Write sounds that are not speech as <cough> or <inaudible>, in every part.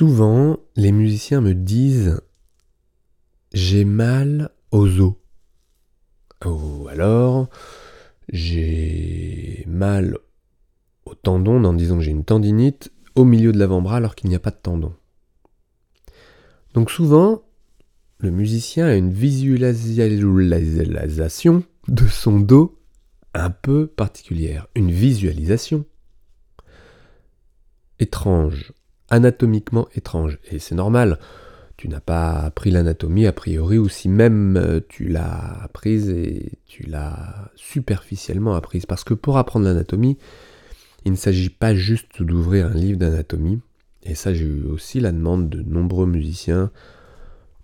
Souvent, les musiciens me disent j'ai mal aux os. Ou alors, j'ai mal au tendon en disant que j'ai une tendinite au milieu de l'avant-bras alors qu'il n'y a pas de tendon. Donc souvent, le musicien a une visualisation de son dos un peu particulière, une visualisation étrange, anatomiquement étrange. Et c'est normal, tu n'as pas appris l'anatomie a priori, ou si même euh, tu l'as apprise et tu l'as superficiellement apprise. Parce que pour apprendre l'anatomie, il ne s'agit pas juste d'ouvrir un livre d'anatomie. Et ça, j'ai eu aussi la demande de nombreux musiciens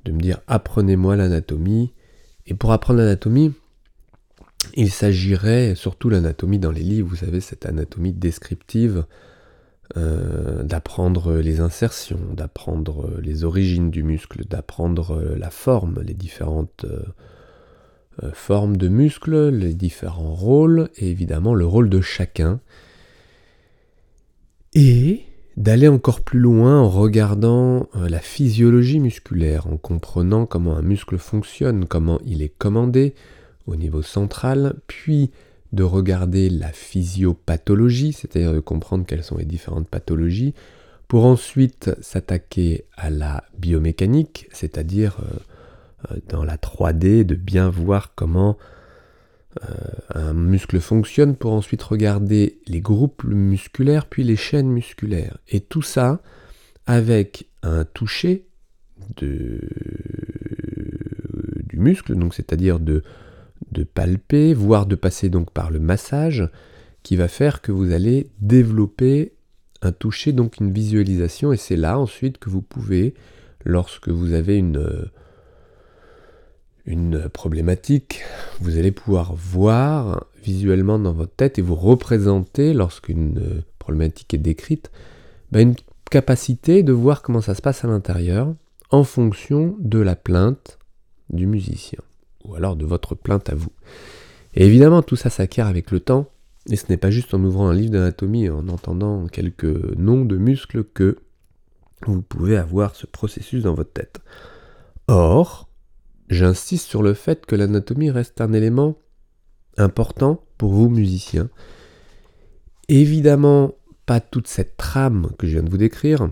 de me dire apprenez-moi l'anatomie. Et pour apprendre l'anatomie, il s'agirait, surtout l'anatomie dans les livres, vous savez, cette anatomie descriptive, euh, d'apprendre les insertions, d'apprendre les origines du muscle, d'apprendre la forme, les différentes euh, formes de muscles, les différents rôles, et évidemment le rôle de chacun. Et d'aller encore plus loin en regardant euh, la physiologie musculaire, en comprenant comment un muscle fonctionne, comment il est commandé au niveau central, puis de regarder la physiopathologie, c'est-à-dire de comprendre quelles sont les différentes pathologies, pour ensuite s'attaquer à la biomécanique, c'est-à-dire euh, euh, dans la 3D, de bien voir comment euh, un muscle fonctionne pour ensuite regarder les groupes musculaires puis les chaînes musculaires. Et tout ça avec un toucher du muscle, donc c'est-à-dire de, de palper, voire de passer donc par le massage, qui va faire que vous allez développer un toucher, donc une visualisation, et c'est là ensuite que vous pouvez, lorsque vous avez une une problématique, vous allez pouvoir voir visuellement dans votre tête et vous représenter, lorsqu'une problématique est décrite, ben, une capacité de voir comment ça se passe à l'intérieur en fonction de la plainte du musicien, ou alors de votre plainte à vous. Et évidemment, tout ça s'acquiert avec le temps, et ce n'est pas juste en ouvrant un livre d'anatomie et en entendant quelques noms de muscles que vous pouvez avoir ce processus dans votre tête. Or, J'insiste sur le fait que l'anatomie reste un élément important pour vous musiciens. Évidemment, pas toute cette trame que je viens de vous décrire,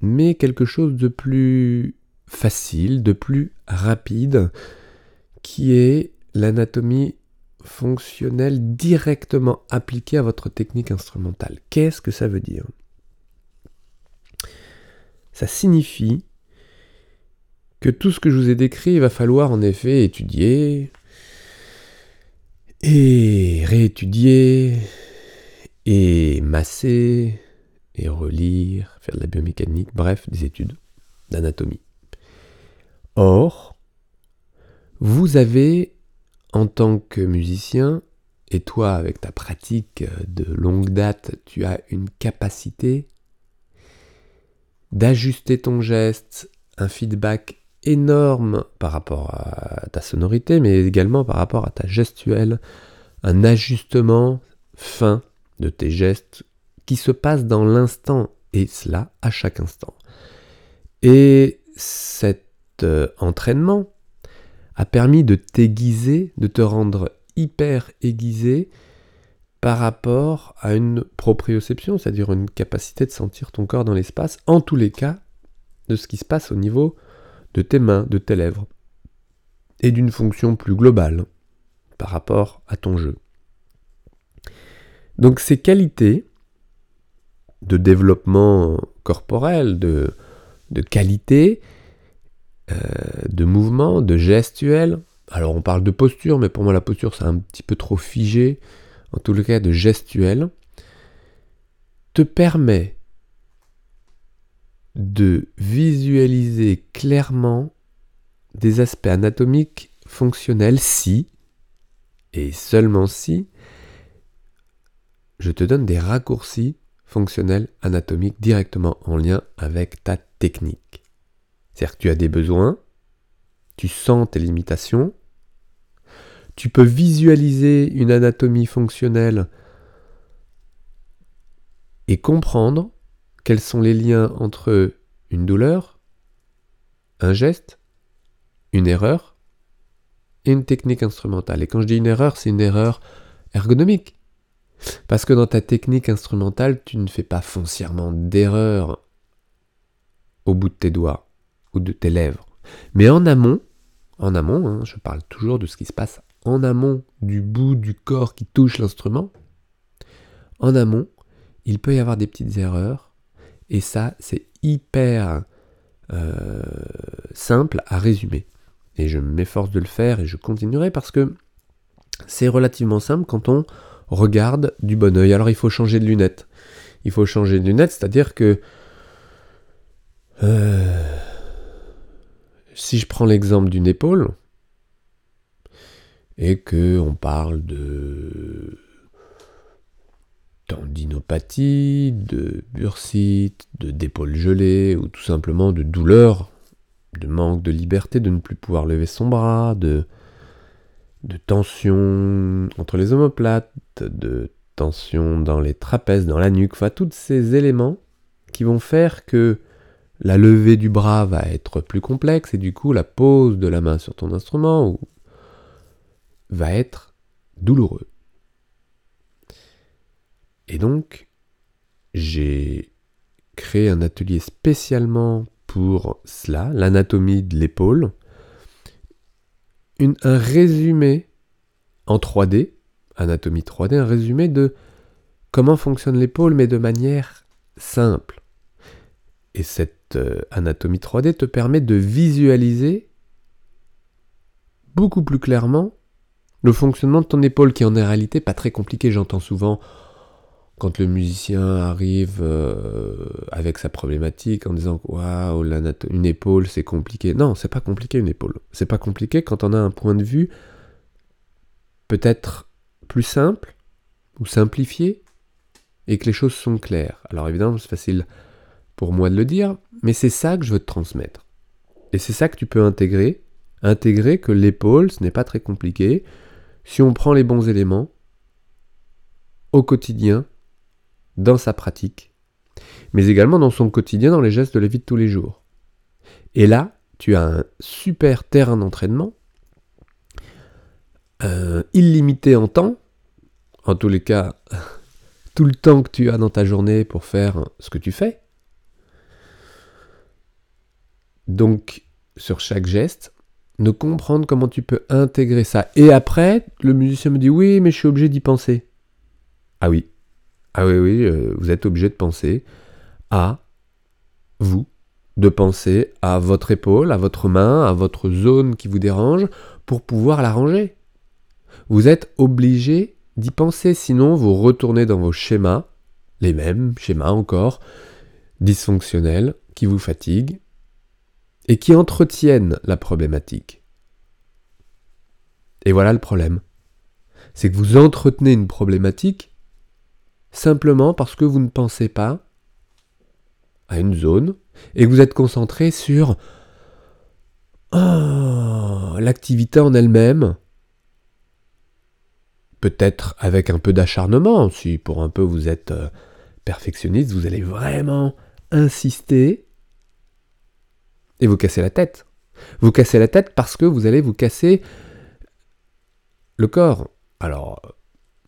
mais quelque chose de plus facile, de plus rapide, qui est l'anatomie fonctionnelle directement appliquée à votre technique instrumentale. Qu'est-ce que ça veut dire? Ça signifie que tout ce que je vous ai décrit, il va falloir en effet étudier et réétudier et masser et relire, faire de la biomécanique, bref, des études d'anatomie. Or, vous avez, en tant que musicien, et toi avec ta pratique de longue date, tu as une capacité d'ajuster ton geste, un feedback énorme par rapport à ta sonorité, mais également par rapport à ta gestuelle, un ajustement fin de tes gestes qui se passe dans l'instant, et cela à chaque instant. Et cet euh, entraînement a permis de t'aiguiser, de te rendre hyper aiguisé par rapport à une proprioception, c'est-à-dire une capacité de sentir ton corps dans l'espace, en tous les cas, de ce qui se passe au niveau de tes mains, de tes lèvres, et d'une fonction plus globale par rapport à ton jeu. Donc ces qualités de développement corporel, de, de qualité, euh, de mouvement, de gestuel, alors on parle de posture, mais pour moi la posture c'est un petit peu trop figé, en tout cas de gestuel, te permet de visualiser clairement des aspects anatomiques fonctionnels si, et seulement si, je te donne des raccourcis fonctionnels anatomiques directement en lien avec ta technique. C'est-à-dire que tu as des besoins, tu sens tes limitations, tu peux visualiser une anatomie fonctionnelle et comprendre quels sont les liens entre une douleur, un geste, une erreur et une technique instrumentale. Et quand je dis une erreur, c'est une erreur ergonomique. Parce que dans ta technique instrumentale, tu ne fais pas foncièrement d'erreur au bout de tes doigts ou de tes lèvres. Mais en amont, en amont, hein, je parle toujours de ce qui se passe en amont du bout du corps qui touche l'instrument. En amont, il peut y avoir des petites erreurs, et ça, c'est hyper euh, simple à résumer. Et je m'efforce de le faire et je continuerai parce que c'est relativement simple quand on regarde du bon oeil. Alors il faut changer de lunettes. Il faut changer de lunettes, c'est-à-dire que euh, si je prends l'exemple d'une épaule et que on parle de tendinopathie, de bursite, de d'épaule gelée ou tout simplement de douleur, de manque de liberté, de ne plus pouvoir lever son bras, de de tension entre les omoplates, de tension dans les trapèzes, dans la nuque, enfin tous ces éléments qui vont faire que la levée du bras va être plus complexe et du coup la pose de la main sur ton instrument va être douloureux. Et donc, j'ai créé un atelier spécialement pour cela, l'anatomie de l'épaule, un résumé en 3D, anatomie 3D, un résumé de comment fonctionne l'épaule, mais de manière simple. Et cette euh, anatomie 3D te permet de visualiser beaucoup plus clairement le fonctionnement de ton épaule, qui en est réalité pas très compliqué. J'entends souvent quand le musicien arrive euh, avec sa problématique en disant waouh une épaule c'est compliqué. Non, c'est pas compliqué une épaule. C'est pas compliqué quand on a un point de vue peut-être plus simple ou simplifié et que les choses sont claires. Alors évidemment, c'est facile pour moi de le dire, mais c'est ça que je veux te transmettre. Et c'est ça que tu peux intégrer, intégrer que l'épaule, ce n'est pas très compliqué si on prend les bons éléments au quotidien dans sa pratique, mais également dans son quotidien, dans les gestes de la vie de tous les jours. Et là, tu as un super terrain d'entraînement, euh, illimité en temps, en tous les cas, <laughs> tout le temps que tu as dans ta journée pour faire ce que tu fais. Donc, sur chaque geste, de comprendre comment tu peux intégrer ça. Et après, le musicien me dit oui, mais je suis obligé d'y penser. Ah oui, ah oui, oui, euh, vous êtes obligé de penser à vous, de penser à votre épaule, à votre main, à votre zone qui vous dérange pour pouvoir la ranger. Vous êtes obligé d'y penser, sinon vous retournez dans vos schémas, les mêmes schémas encore, dysfonctionnels, qui vous fatiguent et qui entretiennent la problématique. Et voilà le problème. C'est que vous entretenez une problématique simplement parce que vous ne pensez pas à une zone et que vous êtes concentré sur oh, l'activité en elle-même, peut-être avec un peu d'acharnement, si pour un peu vous êtes euh, perfectionniste, vous allez vraiment insister et vous cassez la tête. Vous cassez la tête parce que vous allez vous casser le corps. Alors,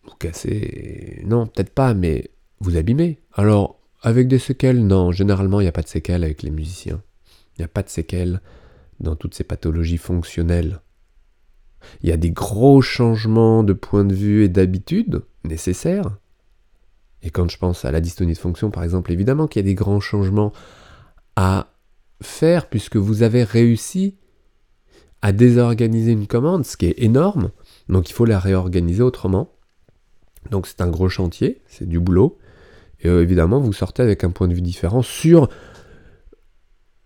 vous cassez. Non, peut-être pas, mais vous abîmez. Alors, avec des séquelles, non, généralement, il n'y a pas de séquelles avec les musiciens. Il n'y a pas de séquelles dans toutes ces pathologies fonctionnelles. Il y a des gros changements de point de vue et d'habitude nécessaires. Et quand je pense à la dystonie de fonction, par exemple, évidemment qu'il y a des grands changements à faire puisque vous avez réussi à désorganiser une commande, ce qui est énorme. Donc il faut la réorganiser autrement. Donc c'est un gros chantier, c'est du boulot. Et euh, évidemment, vous sortez avec un point de vue différent sur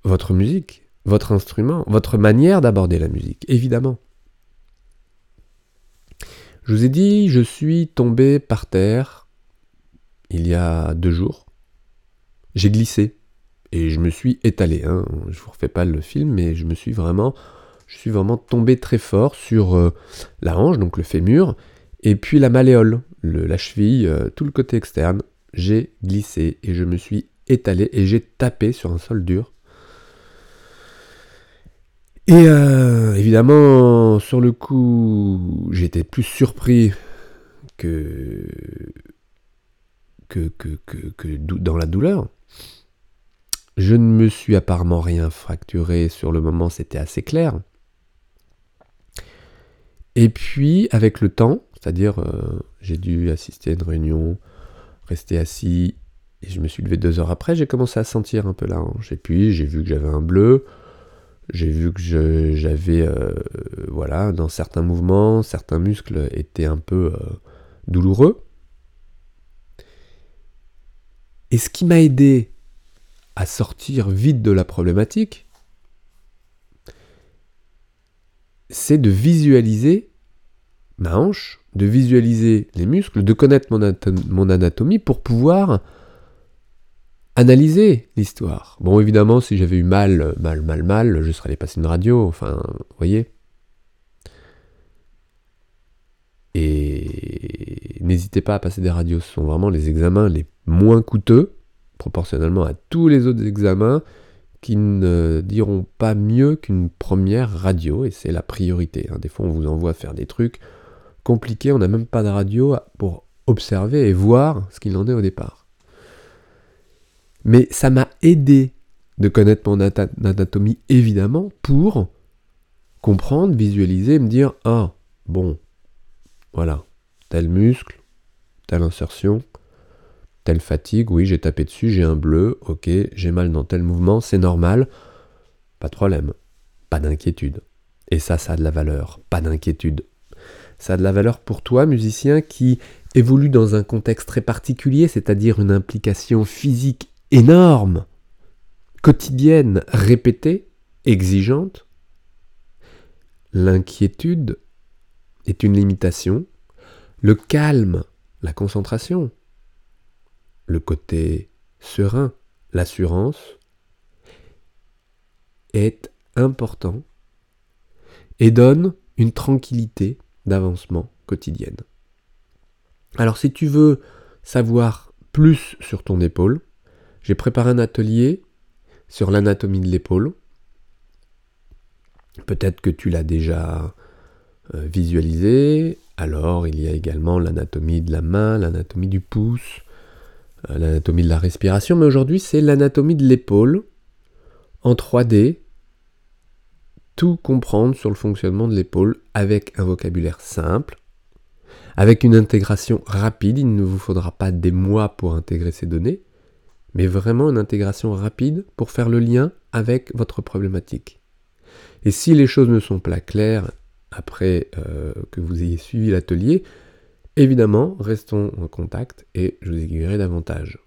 votre musique, votre instrument, votre manière d'aborder la musique, évidemment. Je vous ai dit, je suis tombé par terre il y a deux jours. J'ai glissé et je me suis étalé. Hein. Je vous refais pas le film, mais je me suis vraiment, je suis vraiment tombé très fort sur euh, la hanche, donc le fémur, et puis la malléole, la cheville, euh, tout le côté externe, j'ai glissé et je me suis étalé et j'ai tapé sur un sol dur. Et euh, évidemment, sur le coup, j'étais plus surpris que, que, que, que, dans la douleur. Je ne me suis apparemment rien fracturé sur le moment, c'était assez clair. Et puis, avec le temps, c'est-à-dire, euh, j'ai dû assister à une réunion, rester assis, et je me suis levé deux heures après, j'ai commencé à sentir un peu la hanche. Et puis, j'ai vu que j'avais un bleu, j'ai vu que j'avais, euh, voilà, dans certains mouvements, certains muscles étaient un peu euh, douloureux. Et ce qui m'a aidé à sortir vite de la problématique, c'est de visualiser ma hanche, de visualiser les muscles, de connaître mon, anatomie pour pouvoir analyser l'histoire. Bon, évidemment, si j'avais eu mal, mal, mal, mal, je serais allé passer une radio, enfin, vous voyez. Et n'hésitez pas à passer des radios, ce sont vraiment les examens les moins coûteux, proportionnellement à tous les autres examens, qui ne diront pas mieux qu'une première radio, et c'est la priorité. Hein. Des fois, on vous envoie faire des trucs compliqués, on n'a même pas de radio pour observer et voir ce qu'il en est au départ. Mais ça m'a aidé de connaître mon anatomie, évidemment, pour comprendre, visualiser, me dire, ah, bon, voilà, tel muscle, telle insertion, telle fatigue, oui, j'ai tapé dessus, j'ai un bleu, ok, j'ai mal dans tel mouvement, c'est normal, pas de problème, pas d'inquiétude. Et ça, ça a de la valeur, pas d'inquiétude. Ça a de la valeur pour toi, musicien, qui évolue dans un contexte très particulier, c'est-à-dire une implication physique énorme, quotidienne, répétée, exigeante, l'inquiétude est une limitation, le calme, la concentration, le côté serein, l'assurance, est important et donne une tranquillité d'avancement quotidienne. Alors si tu veux savoir plus sur ton épaule, j'ai préparé un atelier sur l'anatomie de l'épaule. Peut-être que tu l'as déjà euh, visualisé. Alors, il y a également l'anatomie de la main, l'anatomie du pouce, l'anatomie de la respiration. Mais aujourd'hui, c'est l'anatomie de l'épaule en 3D. Tout comprendre sur le fonctionnement de l'épaule avec un vocabulaire simple, avec une intégration rapide. Il ne vous faudra pas des mois pour intégrer ces données mais vraiment une intégration rapide pour faire le lien avec votre problématique. Et si les choses ne sont pas claires après euh, que vous ayez suivi l'atelier, évidemment, restons en contact et je vous aiguillerai davantage.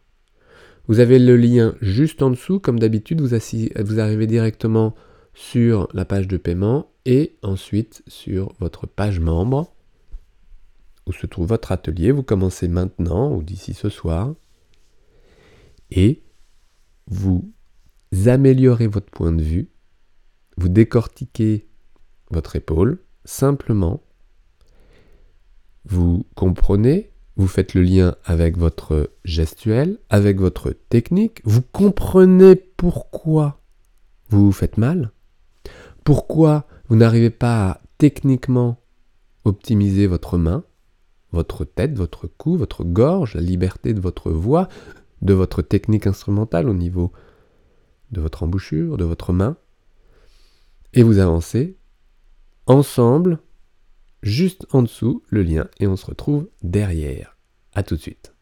Vous avez le lien juste en dessous, comme d'habitude, vous, vous arrivez directement sur la page de paiement et ensuite sur votre page membre où se trouve votre atelier. Vous commencez maintenant ou d'ici ce soir et vous améliorez votre point de vue, vous décortiquez votre épaule simplement, vous comprenez, vous faites le lien avec votre gestuelle, avec votre technique, vous comprenez pourquoi vous vous faites mal, pourquoi vous n'arrivez pas à techniquement optimiser votre main, votre tête, votre cou, votre gorge, la liberté de votre voix, de votre technique instrumentale au niveau de votre embouchure, de votre main, et vous avancez ensemble, juste en dessous le lien, et on se retrouve derrière. A tout de suite.